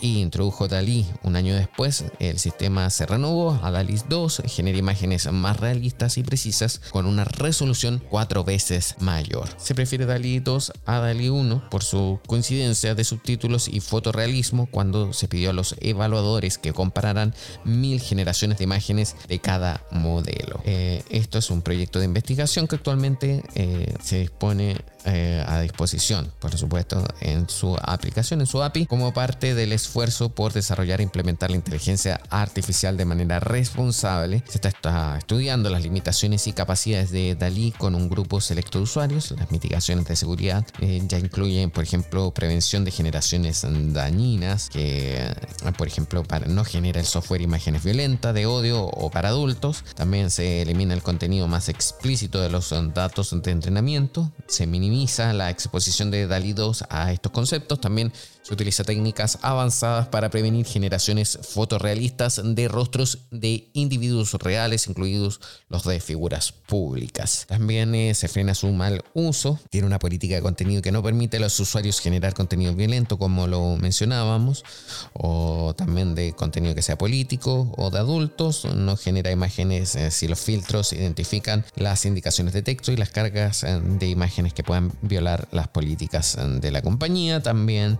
introdujo DALI. Un año después, el sistema se renovó a DALI 2, genera imágenes más realistas y precisas con una resolución cuatro veces mayor. Se prefiere DALI 2 a DALI 1 por su coincidencia subtítulos y fotorrealismo cuando se pidió a los evaluadores que compararan mil generaciones de imágenes de cada modelo. Eh, esto es un proyecto de investigación que actualmente eh, se dispone eh, a disposición, por supuesto, en su aplicación, en su API, como parte del esfuerzo por desarrollar e implementar la inteligencia artificial de manera responsable. Se está estudiando las limitaciones y capacidades de DALI con un grupo selecto de usuarios. Las mitigaciones de seguridad eh, ya incluyen, por ejemplo, prevención de generaciones dañinas, que, eh, por ejemplo, para, no genera el software imágenes violentas, de odio o para adultos. También se elimina el contenido más explícito de los datos de entrenamiento. Se minimiza la exposición de DALI 2 a estos conceptos. También se utiliza técnicas avanzadas para prevenir generaciones fotorrealistas de rostros de individuos reales, incluidos los de figuras públicas. También eh, se frena su mal uso. Tiene una política de contenido que no permite a los usuarios generar contenido violento, como lo mencionábamos, o también de contenido que sea político o de adultos. No genera imágenes eh, si los filtros identifican las indicaciones de texto y las cargas eh, de imágenes que puedan violar las políticas de la compañía. También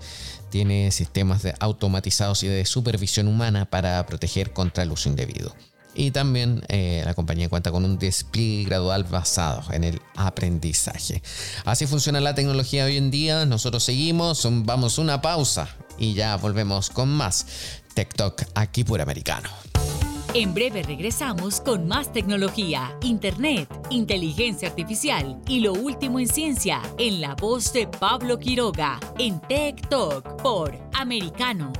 tiene sistemas de automatizados y de supervisión humana para proteger contra el uso indebido. Y también eh, la compañía cuenta con un despliegue gradual basado en el aprendizaje. Así funciona la tecnología hoy en día. Nosotros seguimos, vamos una pausa y ya volvemos con más TikTok aquí por Americano. En breve regresamos con más tecnología, internet, inteligencia artificial y lo último en ciencia en la voz de Pablo Quiroga en Tech Talk por Americano.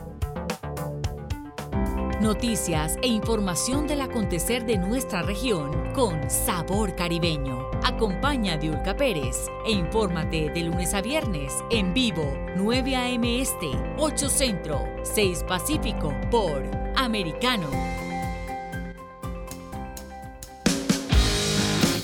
Noticias e información del acontecer de nuestra región con sabor caribeño. Acompaña a Diulca Pérez e infórmate de lunes a viernes en vivo 9 a.m. Este, 8 Centro, 6 Pacífico por Americano.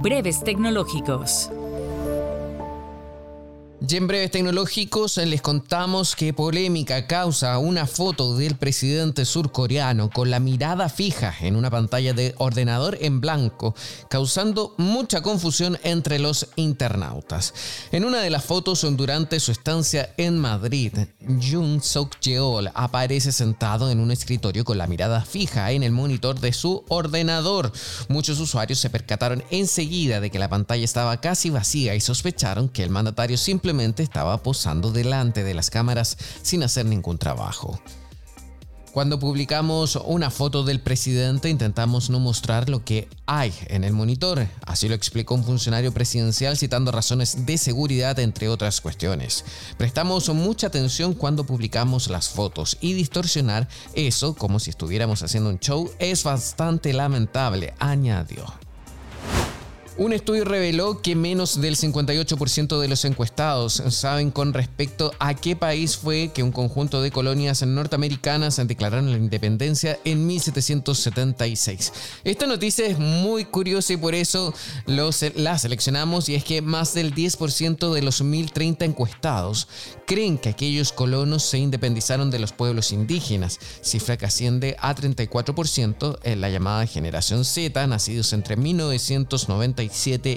Breves tecnológicos. Y en breves tecnológicos les contamos que polémica causa una foto del presidente surcoreano con la mirada fija en una pantalla de ordenador en blanco, causando mucha confusión entre los internautas. En una de las fotos durante su estancia en Madrid, Jung Suk Yeol aparece sentado en un escritorio con la mirada fija en el monitor de su ordenador. Muchos usuarios se percataron enseguida de que la pantalla estaba casi vacía y sospecharon que el mandatario estaba posando delante de las cámaras sin hacer ningún trabajo. Cuando publicamos una foto del presidente intentamos no mostrar lo que hay en el monitor, así lo explicó un funcionario presidencial citando razones de seguridad entre otras cuestiones. Prestamos mucha atención cuando publicamos las fotos y distorsionar eso como si estuviéramos haciendo un show es bastante lamentable, añadió. Un estudio reveló que menos del 58% de los encuestados saben con respecto a qué país fue que un conjunto de colonias norteamericanas declararon la independencia en 1776. Esta noticia es muy curiosa y por eso la seleccionamos y es que más del 10% de los 1030 encuestados creen que aquellos colonos se independizaron de los pueblos indígenas, cifra que asciende a 34% en la llamada generación Z, nacidos entre 1990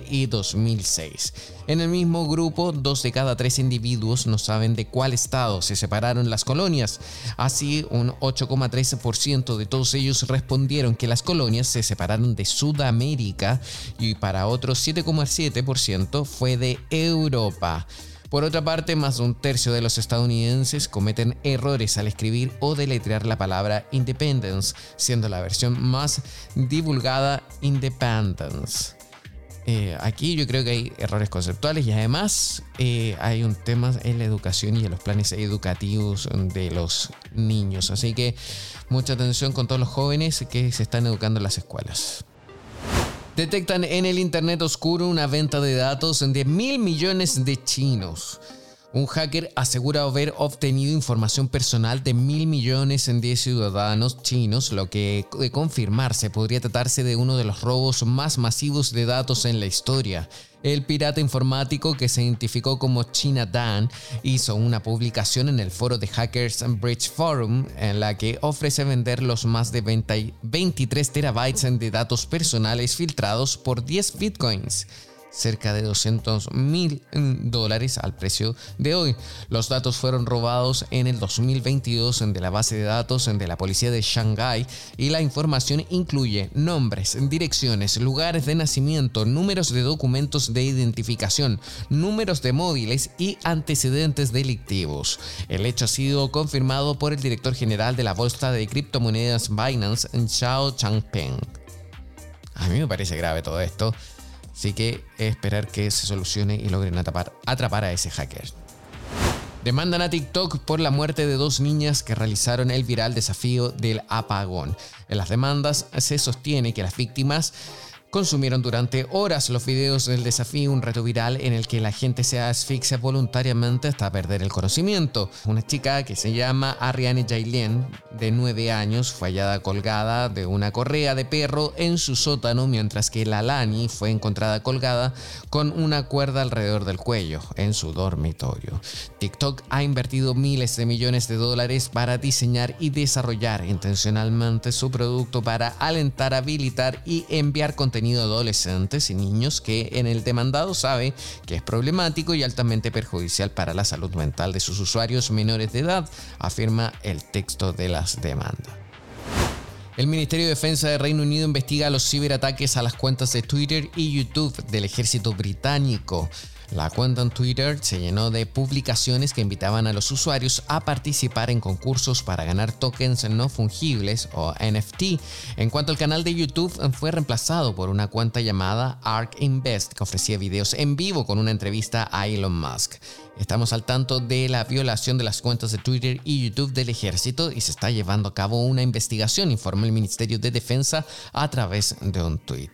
y 2006. En el mismo grupo, dos de cada tres individuos no saben de cuál estado se separaron las colonias. Así, un 8,13% de todos ellos respondieron que las colonias se separaron de Sudamérica y para otros 7,7% fue de Europa. Por otra parte, más de un tercio de los estadounidenses cometen errores al escribir o deletrear la palabra independence, siendo la versión más divulgada independence. Eh, aquí yo creo que hay errores conceptuales y además eh, hay un tema en la educación y en los planes educativos de los niños. Así que mucha atención con todos los jóvenes que se están educando en las escuelas. Detectan en el Internet oscuro una venta de datos de mil millones de chinos. Un hacker asegura haber obtenido información personal de mil millones de ciudadanos chinos, lo que de confirmarse podría tratarse de uno de los robos más masivos de datos en la historia. El pirata informático que se identificó como China Dan hizo una publicación en el foro de Hackers Bridge Forum en la que ofrece vender los más de 23 terabytes de datos personales filtrados por 10 bitcoins cerca de 200 mil dólares al precio de hoy. Los datos fueron robados en el 2022 de la base de datos de la policía de Shanghái y la información incluye nombres, direcciones, lugares de nacimiento, números de documentos de identificación, números de móviles y antecedentes delictivos. El hecho ha sido confirmado por el director general de la bolsa de criptomonedas Binance, Xiao Changpeng. A mí me parece grave todo esto. Así que esperar que se solucione y logren atrapar, atrapar a ese hacker. Demandan a TikTok por la muerte de dos niñas que realizaron el viral desafío del apagón. En las demandas se sostiene que las víctimas consumieron durante horas los videos del desafío, un reto viral en el que la gente se asfixia voluntariamente hasta perder el conocimiento. Una chica que se llama Ariane Jailien, de 9 años, fue hallada colgada de una correa de perro en su sótano, mientras que la Lani fue encontrada colgada con una cuerda alrededor del cuello en su dormitorio. TikTok ha invertido miles de millones de dólares para diseñar y desarrollar intencionalmente su producto para alentar, habilitar y enviar contenido adolescentes y niños que en el demandado sabe que es problemático y altamente perjudicial para la salud mental de sus usuarios menores de edad, afirma el texto de las demandas. El Ministerio de Defensa de Reino Unido investiga los ciberataques a las cuentas de Twitter y YouTube del ejército británico. La cuenta en Twitter se llenó de publicaciones que invitaban a los usuarios a participar en concursos para ganar tokens no fungibles o NFT. En cuanto al canal de YouTube, fue reemplazado por una cuenta llamada Ark Invest que ofrecía videos en vivo con una entrevista a Elon Musk. Estamos al tanto de la violación de las cuentas de Twitter y YouTube del ejército y se está llevando a cabo una investigación, informó el Ministerio de Defensa a través de un tweet.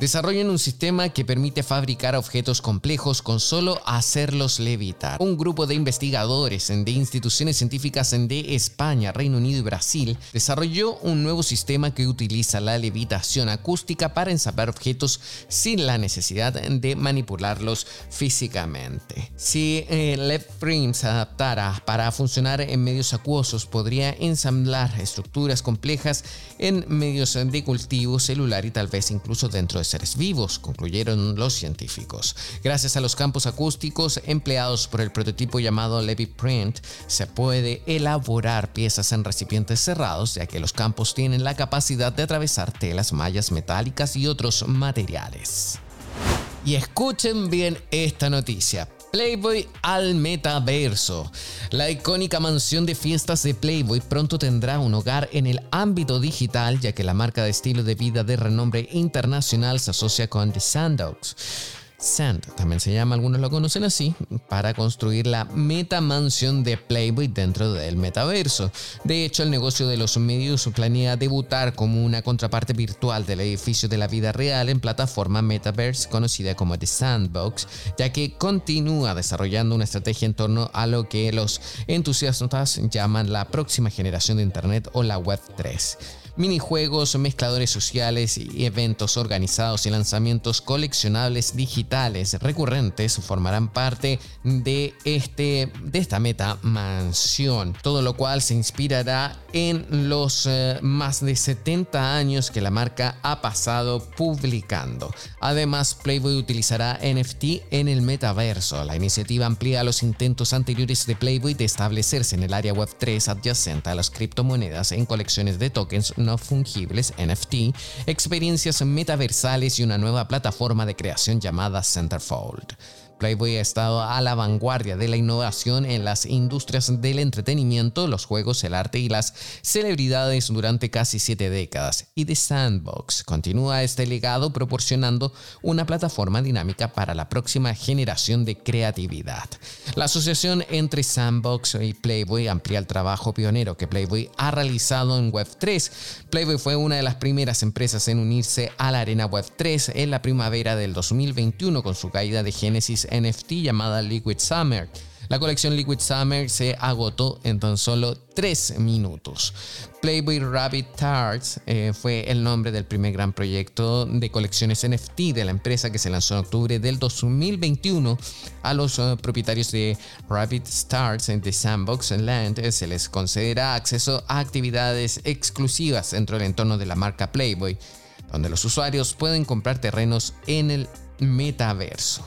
Desarrollan un sistema que permite fabricar objetos complejos con solo hacerlos levitar. Un grupo de investigadores de instituciones científicas de España, Reino Unido y Brasil desarrolló un nuevo sistema que utiliza la levitación acústica para ensamblar objetos sin la necesidad de manipularlos físicamente. Si el Frame se adaptara para funcionar en medios acuosos, podría ensamblar estructuras complejas en medios de cultivo celular y tal vez incluso dentro de seres vivos, concluyeron los científicos. Gracias a los campos acústicos empleados por el prototipo llamado Levy Print, se puede elaborar piezas en recipientes cerrados, ya que los campos tienen la capacidad de atravesar telas, mallas metálicas y otros materiales. Y escuchen bien esta noticia. Playboy al metaverso. La icónica mansión de fiestas de Playboy pronto tendrá un hogar en el ámbito digital, ya que la marca de estilo de vida de renombre internacional se asocia con The Sandbox. Sand, también se llama, algunos lo conocen así, para construir la meta mansión de Playboy dentro del metaverso. De hecho, el negocio de los medios planea debutar como una contraparte virtual del edificio de la vida real en plataforma Metaverse conocida como The Sandbox, ya que continúa desarrollando una estrategia en torno a lo que los entusiastas llaman la próxima generación de Internet o la Web 3 minijuegos, mezcladores sociales y eventos organizados y lanzamientos coleccionables digitales recurrentes formarán parte de, este, de esta meta mansión, todo lo cual se inspirará en los eh, más de 70 años que la marca ha pasado publicando. Además, Playboy utilizará NFT en el metaverso. La iniciativa amplía los intentos anteriores de Playboy de establecerse en el área Web3 adyacente a las criptomonedas en colecciones de tokens no fungibles, NFT, experiencias metaversales y una nueva plataforma de creación llamada Centerfold. Playboy ha estado a la vanguardia de la innovación en las industrias del entretenimiento, los juegos, el arte y las celebridades durante casi siete décadas, y The Sandbox continúa este legado proporcionando una plataforma dinámica para la próxima generación de creatividad. La asociación entre Sandbox y Playboy amplía el trabajo pionero que Playboy ha realizado en Web3. Playboy fue una de las primeras empresas en unirse a la arena Web3 en la primavera del 2021 con su caída de Genesis NFT llamada Liquid Summer. La colección Liquid Summer se agotó en tan solo 3 minutos. Playboy Rabbit Tarts eh, fue el nombre del primer gran proyecto de colecciones NFT de la empresa que se lanzó en octubre del 2021. A los eh, propietarios de Rabbit Tarts The Sandbox Land eh, se les concederá acceso a actividades exclusivas dentro del entorno de la marca Playboy, donde los usuarios pueden comprar terrenos en el metaverso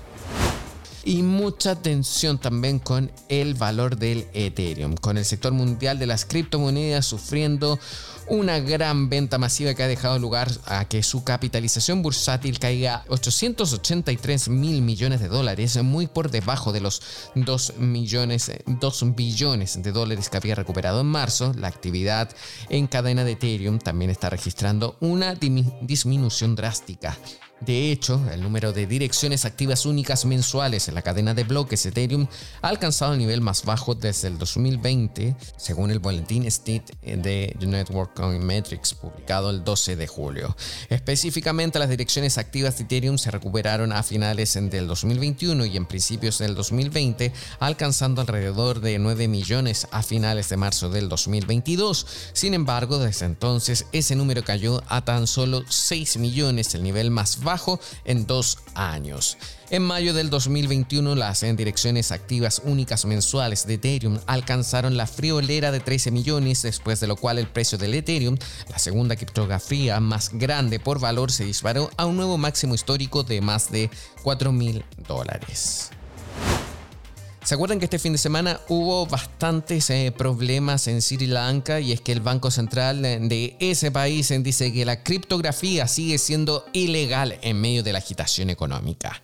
y mucha atención también con el valor del Ethereum, con el sector mundial de las criptomonedas sufriendo una gran venta masiva que ha dejado lugar a que su capitalización bursátil caiga 883 mil millones de dólares, muy por debajo de los 2 millones, 2 billones de dólares que había recuperado en marzo. La actividad en cadena de Ethereum también está registrando una disminución drástica. De hecho, el número de direcciones activas únicas mensuales en la cadena de bloques Ethereum ha alcanzado el nivel más bajo desde el 2020, según el boletín State de The Network Coin Metrics publicado el 12 de julio. Específicamente, las direcciones activas de Ethereum se recuperaron a finales del 2021 y en principios del 2020, alcanzando alrededor de 9 millones a finales de marzo del 2022. Sin embargo, desde entonces ese número cayó a tan solo 6 millones, el nivel más bajo en dos años. En mayo del 2021, las direcciones activas únicas mensuales de Ethereum alcanzaron la friolera de 13 millones, después de lo cual el precio del Ethereum, la segunda criptografía más grande por valor, se disparó a un nuevo máximo histórico de más de 4 mil dólares. ¿Se acuerdan que este fin de semana hubo bastantes eh, problemas en Sri Lanka y es que el Banco Central de ese país dice que la criptografía sigue siendo ilegal en medio de la agitación económica?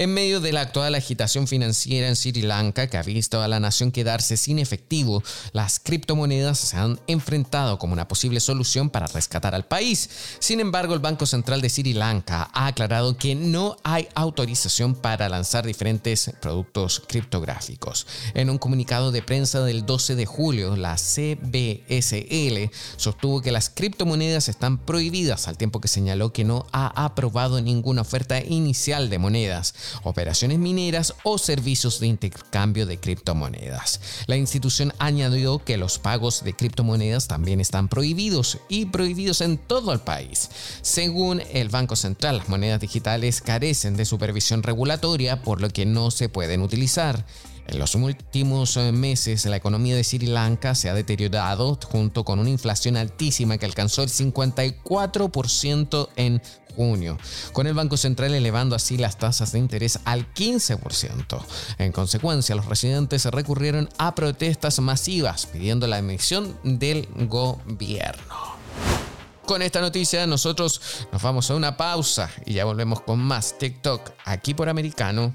En medio de la actual agitación financiera en Sri Lanka, que ha visto a la nación quedarse sin efectivo, las criptomonedas se han enfrentado como una posible solución para rescatar al país. Sin embargo, el Banco Central de Sri Lanka ha aclarado que no hay autorización para lanzar diferentes productos criptográficos. En un comunicado de prensa del 12 de julio, la CBSL sostuvo que las criptomonedas están prohibidas al tiempo que señaló que no ha aprobado ninguna oferta inicial de monedas operaciones mineras o servicios de intercambio de criptomonedas. La institución añadió que los pagos de criptomonedas también están prohibidos y prohibidos en todo el país. Según el Banco Central, las monedas digitales carecen de supervisión regulatoria por lo que no se pueden utilizar. En los últimos eh, meses, la economía de Sri Lanka se ha deteriorado junto con una inflación altísima que alcanzó el 54% en con el Banco Central elevando así las tasas de interés al 15%. En consecuencia, los residentes recurrieron a protestas masivas pidiendo la emisión del gobierno. Con esta noticia nosotros nos vamos a una pausa y ya volvemos con más TikTok aquí por Americano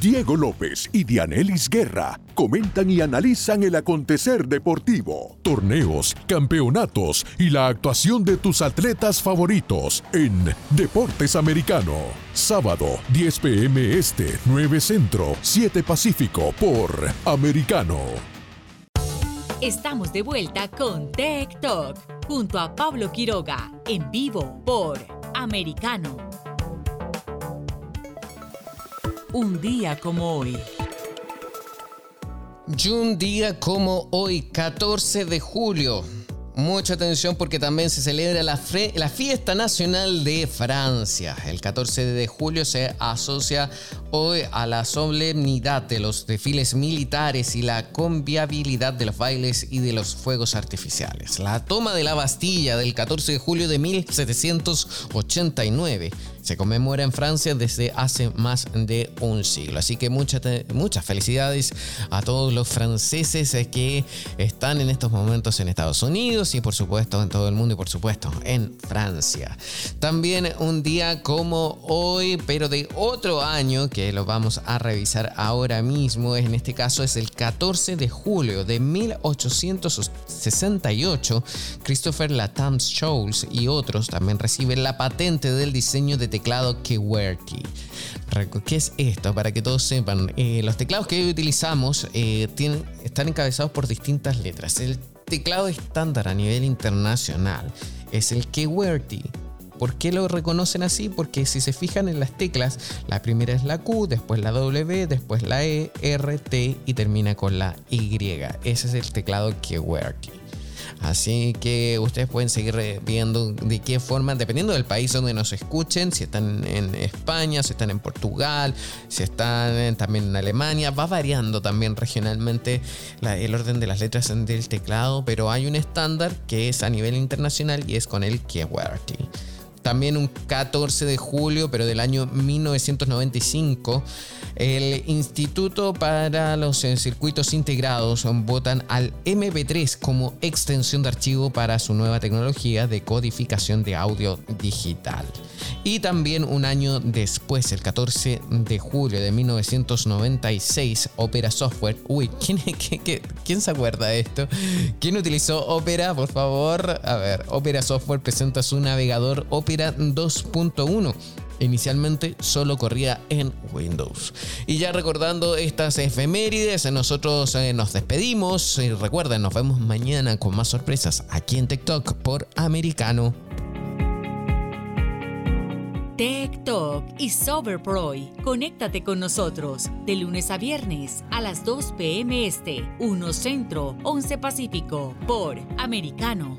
Diego López y Dianelis Guerra comentan y analizan el acontecer deportivo, torneos, campeonatos y la actuación de tus atletas favoritos en Deportes Americano. Sábado, 10 pm Este, 9 Centro, 7 Pacífico por Americano. Estamos de vuelta con Tech Talk junto a Pablo Quiroga en vivo por Americano. Un día como hoy. Y un día como hoy, 14 de julio, Mucha atención porque también se celebra la, la, fiesta nacional de Francia. El 14 de julio se asocia hoy a la solemnidad de los desfiles militares y la conviabilidad de los bailes y de los fuegos artificiales. La toma de la Bastilla del 14 de julio de 1789 se conmemora en Francia desde hace más de un siglo. Así que muchas, muchas felicidades a todos los franceses que están en estos momentos en Estados Unidos y por supuesto en todo el mundo y por supuesto en Francia. También un día como hoy, pero de otro año que lo vamos a revisar ahora mismo, en este caso es el 14 de julio de 1868, Christopher Latam Scholes y otros también reciben la patente del diseño de teclado QWERTY. ¿Qué es esto? Para que todos sepan, eh, los teclados que hoy utilizamos eh, tienen, están encabezados por distintas letras. El teclado estándar a nivel internacional es el QWERTY. ¿Por qué lo reconocen así? Porque si se fijan en las teclas, la primera es la Q, después la W, después la E, R, T y termina con la Y. Ese es el teclado QWERTY. Así que ustedes pueden seguir viendo de qué forma, dependiendo del país donde nos escuchen, si están en España, si están en Portugal, si están también en Alemania, va variando también regionalmente el orden de las letras del teclado, pero hay un estándar que es a nivel internacional y es con el QWERTY. También un 14 de julio, pero del año 1995, el Instituto para los Circuitos Integrados votan al MP3 como extensión de archivo para su nueva tecnología de codificación de audio digital. Y también un año después, el 14 de julio de 1996, Opera Software. Uy, ¿quién, quién se acuerda de esto? ¿Quién utilizó Opera? Por favor, a ver, Opera Software presenta su navegador Opera 2.1 inicialmente solo corría en Windows. Y ya recordando estas efemérides, nosotros eh, nos despedimos. Y recuerden, nos vemos mañana con más sorpresas aquí en TikTok por Americano. Tech Talk y Soberproy. Conéctate con nosotros de lunes a viernes a las 2 p.m. Este, 1 Centro, 11 Pacífico, por Americano.